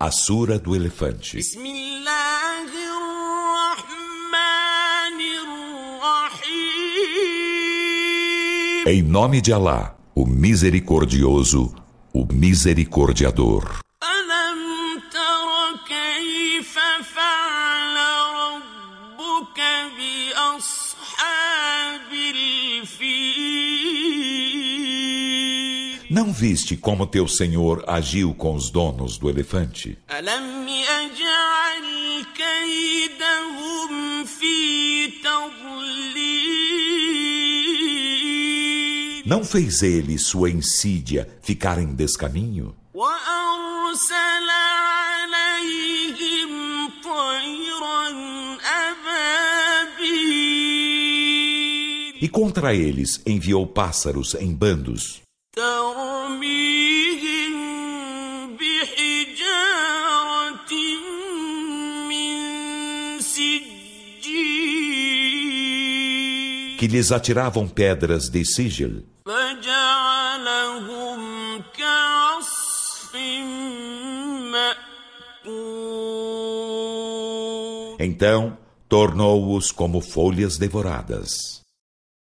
A Sura do Elefante. Em nome de Alá, o Misericordioso, o Misericordiador. Não viste como teu senhor agiu com os donos do elefante? Não fez ele sua insídia ficar em descaminho? E contra eles enviou pássaros em bandos. Que lhes atiravam pedras de sigil. Então tornou-os como folhas devoradas.